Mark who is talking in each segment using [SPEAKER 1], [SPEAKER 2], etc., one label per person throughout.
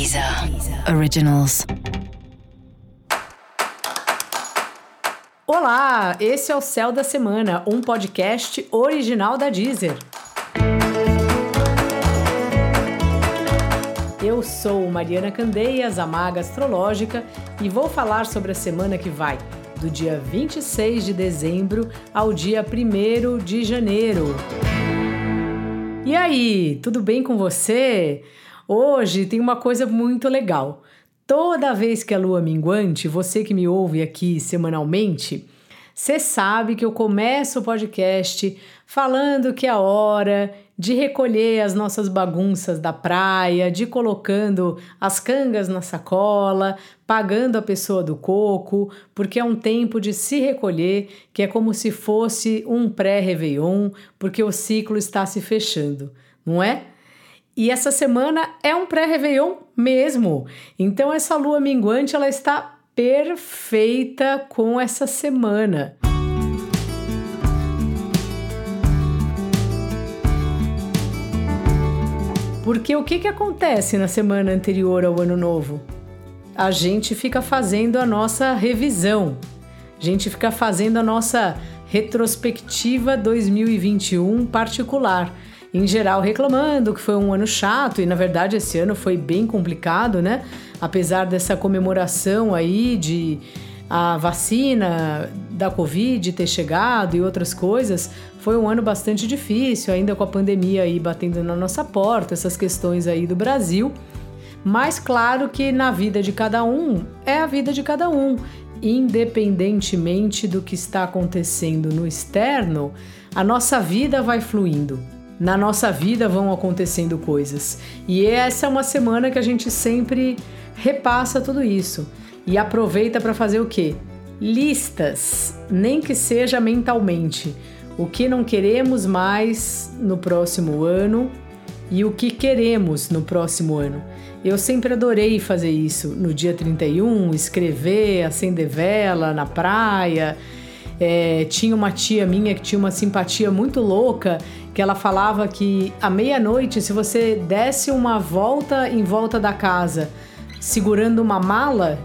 [SPEAKER 1] Deezer Originals.
[SPEAKER 2] Olá, esse é o Céu da Semana, um podcast original da Deezer. Eu sou Mariana Candeias, a maga astrológica, e vou falar sobre a semana que vai, do dia 26 de dezembro ao dia 1 de janeiro. E aí, tudo bem com você? Hoje tem uma coisa muito legal. Toda vez que a lua minguante, você que me ouve aqui semanalmente, você sabe que eu começo o podcast falando que é hora de recolher as nossas bagunças da praia, de colocando as cangas na sacola, pagando a pessoa do coco, porque é um tempo de se recolher, que é como se fosse um pré-réveillon, porque o ciclo está se fechando, não é? E essa semana é um pré-réveillon mesmo. Então essa lua minguante ela está perfeita com essa semana. Porque o que, que acontece na semana anterior ao ano novo? A gente fica fazendo a nossa revisão, a gente fica fazendo a nossa retrospectiva 2021 particular em geral reclamando que foi um ano chato e na verdade esse ano foi bem complicado, né? Apesar dessa comemoração aí de a vacina da Covid ter chegado e outras coisas, foi um ano bastante difícil, ainda com a pandemia aí batendo na nossa porta, essas questões aí do Brasil. Mas claro que na vida de cada um é a vida de cada um, independentemente do que está acontecendo no externo, a nossa vida vai fluindo na nossa vida vão acontecendo coisas. E essa é uma semana que a gente sempre repassa tudo isso e aproveita para fazer o quê? Listas, nem que seja mentalmente. O que não queremos mais no próximo ano e o que queremos no próximo ano. Eu sempre adorei fazer isso no dia 31, escrever, acender vela na praia. É, tinha uma tia minha que tinha uma simpatia muito louca que ela falava que à meia-noite, se você desse uma volta em volta da casa segurando uma mala,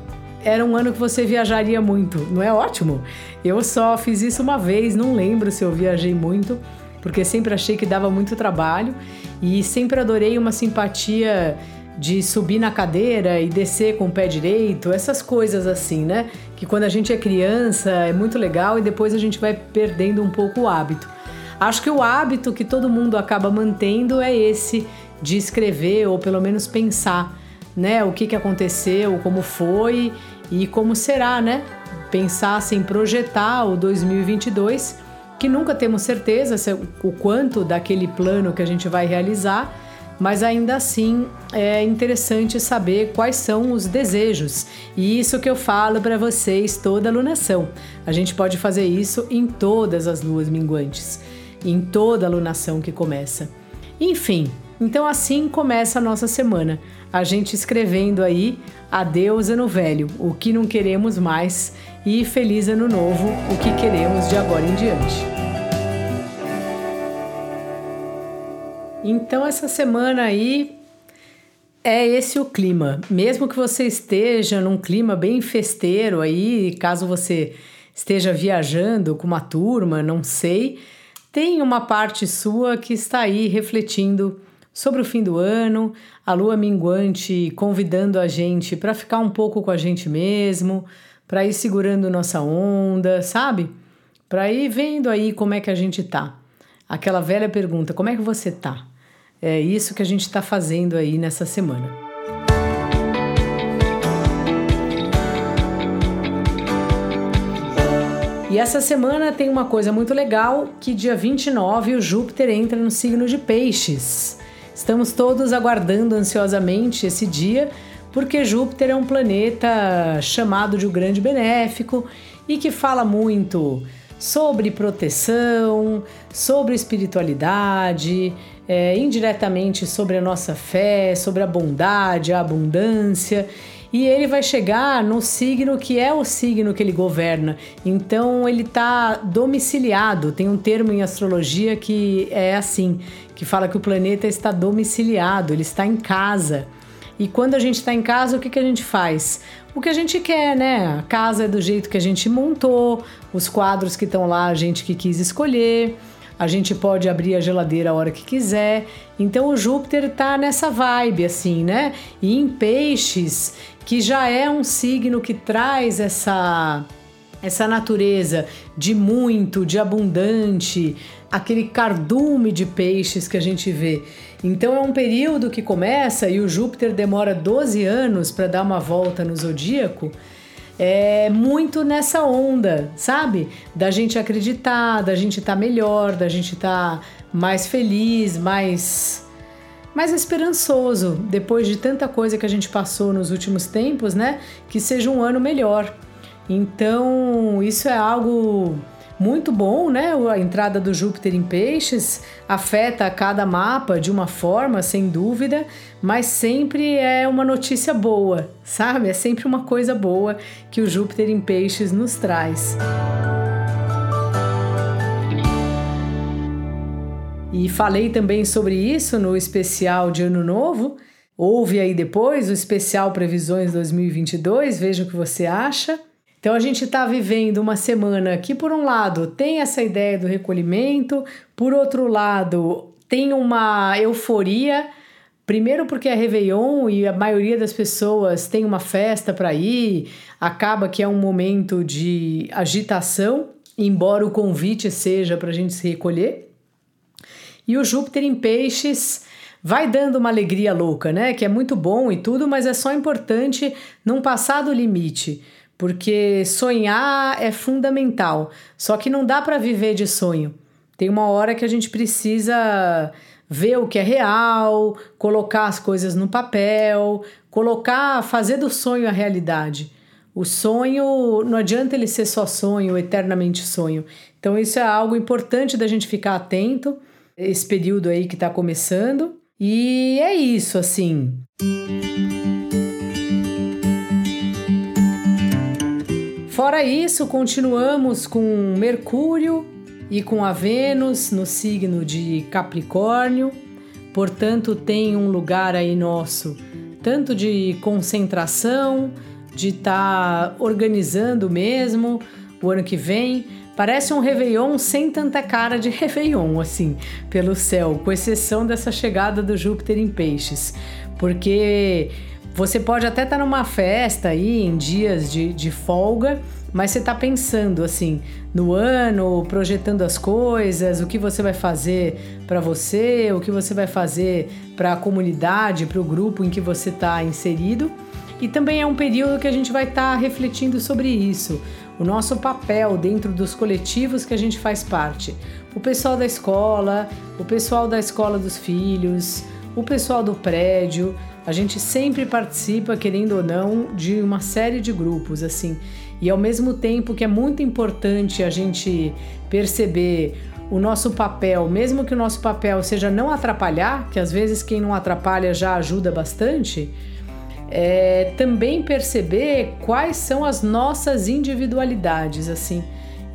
[SPEAKER 2] era um ano que você viajaria muito. Não é ótimo? Eu só fiz isso uma vez, não lembro se eu viajei muito, porque sempre achei que dava muito trabalho e sempre adorei uma simpatia de subir na cadeira e descer com o pé direito, essas coisas assim, né? Que quando a gente é criança é muito legal e depois a gente vai perdendo um pouco o hábito. Acho que o hábito que todo mundo acaba mantendo é esse de escrever ou pelo menos pensar, né, o que, que aconteceu, como foi e como será, né? Pensar sem projetar o 2022, que nunca temos certeza se, o quanto daquele plano que a gente vai realizar, mas ainda assim é interessante saber quais são os desejos. E isso que eu falo para vocês toda alunação. A gente pode fazer isso em todas as luas minguantes em toda alunação que começa. Enfim, então assim começa a nossa semana. A gente escrevendo aí adeus ano velho, o que não queremos mais, e feliz ano novo, o que queremos de agora em diante. Então essa semana aí é esse o clima. Mesmo que você esteja num clima bem festeiro aí, caso você esteja viajando com uma turma, não sei, tem uma parte sua que está aí refletindo sobre o fim do ano, a lua minguante convidando a gente para ficar um pouco com a gente mesmo, para ir segurando nossa onda, sabe? Para ir vendo aí como é que a gente tá. Aquela velha pergunta: como é que você tá? É isso que a gente está fazendo aí nessa semana. E essa semana tem uma coisa muito legal, que dia 29 o Júpiter entra no signo de Peixes. Estamos todos aguardando ansiosamente esse dia, porque Júpiter é um planeta chamado de o grande benéfico e que fala muito sobre proteção, sobre espiritualidade, é, indiretamente sobre a nossa fé, sobre a bondade, a abundância e ele vai chegar no signo que é o signo que ele governa. Então ele está domiciliado. Tem um termo em astrologia que é assim, que fala que o planeta está domiciliado, ele está em casa. E quando a gente está em casa, o que, que a gente faz? O que a gente quer, né? A casa é do jeito que a gente montou, os quadros que estão lá a gente que quis escolher. A gente pode abrir a geladeira a hora que quiser. Então o Júpiter tá nessa vibe assim, né? E em Peixes, que já é um signo que traz essa essa natureza de muito, de abundante, aquele cardume de peixes que a gente vê. Então é um período que começa e o Júpiter demora 12 anos para dar uma volta no zodíaco. É muito nessa onda, sabe? Da gente acreditar, da gente estar tá melhor, da gente estar tá mais feliz, mais mais esperançoso depois de tanta coisa que a gente passou nos últimos tempos, né? Que seja um ano melhor. Então, isso é algo muito bom, né? A entrada do Júpiter em Peixes afeta cada mapa de uma forma, sem dúvida, mas sempre é uma notícia boa, sabe? É sempre uma coisa boa que o Júpiter em Peixes nos traz. E falei também sobre isso no especial de Ano Novo. Ouve aí depois o especial Previsões 2022, veja o que você acha. Então a gente está vivendo uma semana que, por um lado, tem essa ideia do recolhimento, por outro lado, tem uma euforia. Primeiro porque é Réveillon e a maioria das pessoas tem uma festa para ir, acaba que é um momento de agitação, embora o convite seja para a gente se recolher. E o Júpiter em Peixes vai dando uma alegria louca, né? Que é muito bom e tudo, mas é só importante não passar do limite, porque sonhar é fundamental. Só que não dá para viver de sonho. Tem uma hora que a gente precisa ver o que é real, colocar as coisas no papel, colocar, fazer do sonho a realidade. O sonho, não adianta ele ser só sonho, eternamente sonho. Então, isso é algo importante da gente ficar atento esse período aí que está começando. E é isso, assim. Fora isso, continuamos com Mercúrio e com a Vênus no signo de Capricórnio. Portanto, tem um lugar aí nosso, tanto de concentração, de estar tá organizando mesmo o ano que vem, Parece um Réveillon sem tanta cara de Réveillon, assim, pelo céu, com exceção dessa chegada do Júpiter em Peixes. Porque você pode até estar tá numa festa aí, em dias de, de folga, mas você está pensando assim no ano, projetando as coisas, o que você vai fazer para você, o que você vai fazer para a comunidade, para o grupo em que você está inserido. E também é um período que a gente vai estar tá refletindo sobre isso o nosso papel dentro dos coletivos que a gente faz parte. O pessoal da escola, o pessoal da escola dos filhos, o pessoal do prédio, a gente sempre participa, querendo ou não, de uma série de grupos assim. E ao mesmo tempo que é muito importante a gente perceber o nosso papel, mesmo que o nosso papel seja não atrapalhar, que às vezes quem não atrapalha já ajuda bastante, é, também perceber quais são as nossas individualidades, assim.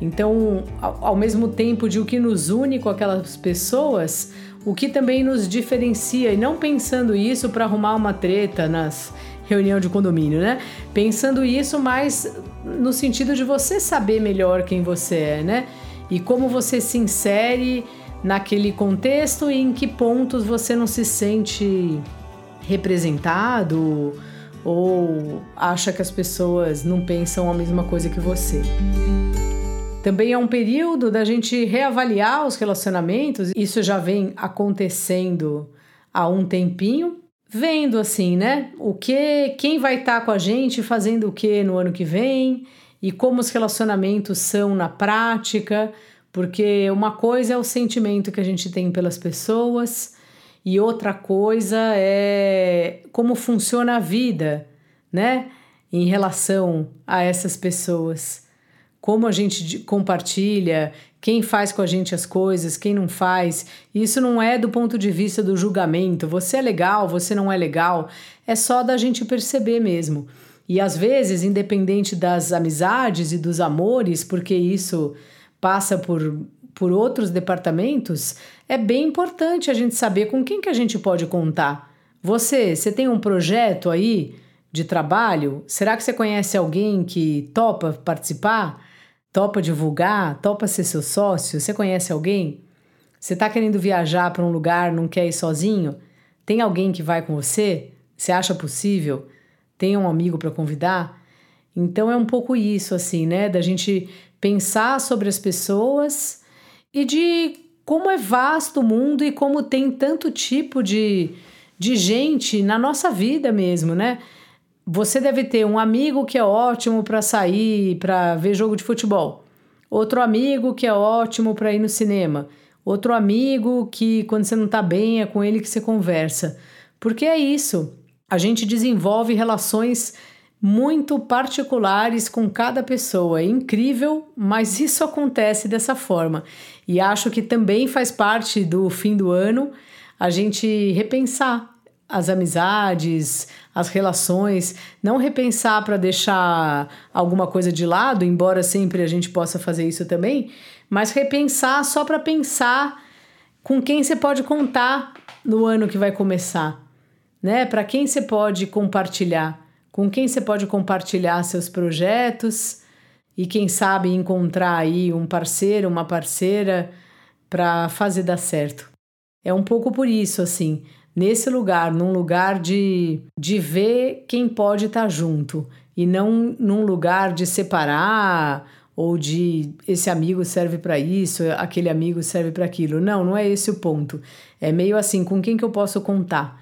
[SPEAKER 2] Então, ao, ao mesmo tempo de o que nos une com aquelas pessoas, o que também nos diferencia, e não pensando isso para arrumar uma treta nas reunião de condomínio, né? Pensando isso mais no sentido de você saber melhor quem você é, né? E como você se insere naquele contexto e em que pontos você não se sente representado ou acha que as pessoas não pensam a mesma coisa que você. Também é um período da gente reavaliar os relacionamentos, isso já vem acontecendo há um tempinho, vendo assim, né? O que, quem vai estar tá com a gente fazendo o que no ano que vem e como os relacionamentos são na prática, porque uma coisa é o sentimento que a gente tem pelas pessoas, e outra coisa é como funciona a vida, né? Em relação a essas pessoas. Como a gente compartilha, quem faz com a gente as coisas, quem não faz. Isso não é do ponto de vista do julgamento. Você é legal, você não é legal. É só da gente perceber mesmo. E às vezes, independente das amizades e dos amores, porque isso passa por por outros departamentos, é bem importante a gente saber com quem que a gente pode contar. Você, você tem um projeto aí de trabalho? Será que você conhece alguém que topa participar? Topa divulgar? Topa ser seu sócio? Você conhece alguém? Você está querendo viajar para um lugar, não quer ir sozinho? Tem alguém que vai com você? Você acha possível? Tem um amigo para convidar? Então é um pouco isso, assim, né? Da gente pensar sobre as pessoas e de como é vasto o mundo e como tem tanto tipo de, de gente na nossa vida mesmo, né? Você deve ter um amigo que é ótimo para sair, para ver jogo de futebol. Outro amigo que é ótimo para ir no cinema. Outro amigo que, quando você não está bem, é com ele que você conversa. Porque é isso. A gente desenvolve relações muito particulares com cada pessoa. É incrível, mas isso acontece dessa forma. E acho que também faz parte do fim do ano a gente repensar as amizades, as relações, não repensar para deixar alguma coisa de lado, embora sempre a gente possa fazer isso também, mas repensar só para pensar com quem você pode contar no ano que vai começar, né? Para quem você pode compartilhar, com quem você pode compartilhar seus projetos e quem sabe encontrar aí um parceiro, uma parceira para fazer dar certo. É um pouco por isso assim, nesse lugar, num lugar de, de ver quem pode estar tá junto e não num lugar de separar ou de esse amigo serve para isso, aquele amigo serve para aquilo. Não, não é esse o ponto. É meio assim, com quem que eu posso contar?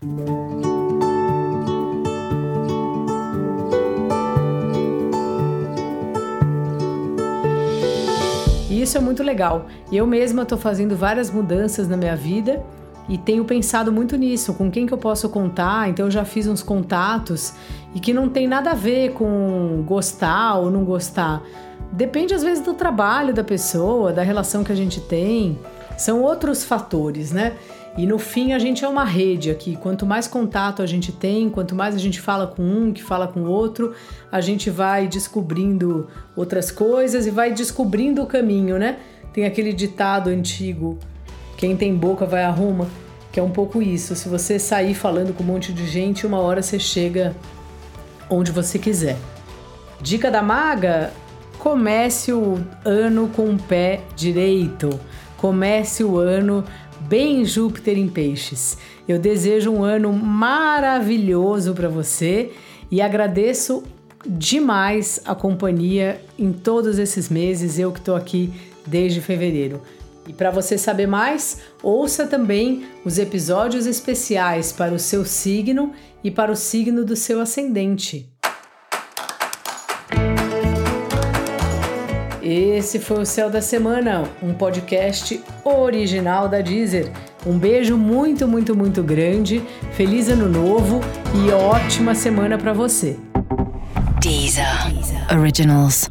[SPEAKER 2] E isso é muito legal. Eu mesma estou fazendo várias mudanças na minha vida e tenho pensado muito nisso, com quem que eu posso contar. Então eu já fiz uns contatos e que não tem nada a ver com gostar ou não gostar. Depende às vezes do trabalho da pessoa, da relação que a gente tem. São outros fatores, né? E no fim a gente é uma rede aqui. Quanto mais contato a gente tem, quanto mais a gente fala com um, que fala com o outro, a gente vai descobrindo outras coisas e vai descobrindo o caminho, né? Tem aquele ditado antigo quem tem boca vai a Roma, que é um pouco isso. Se você sair falando com um monte de gente, uma hora você chega onde você quiser. Dica da maga: comece o ano com o pé direito. Comece o ano bem Júpiter em Peixes. Eu desejo um ano maravilhoso para você e agradeço demais a companhia em todos esses meses, eu que estou aqui desde fevereiro. E para você saber mais, ouça também os episódios especiais para o seu signo e para o signo do seu ascendente. Esse foi o Céu da Semana, um podcast original da Deezer. Um beijo muito, muito, muito grande, feliz ano novo e ótima semana para você.
[SPEAKER 1] Deezer. Deezer. Originals.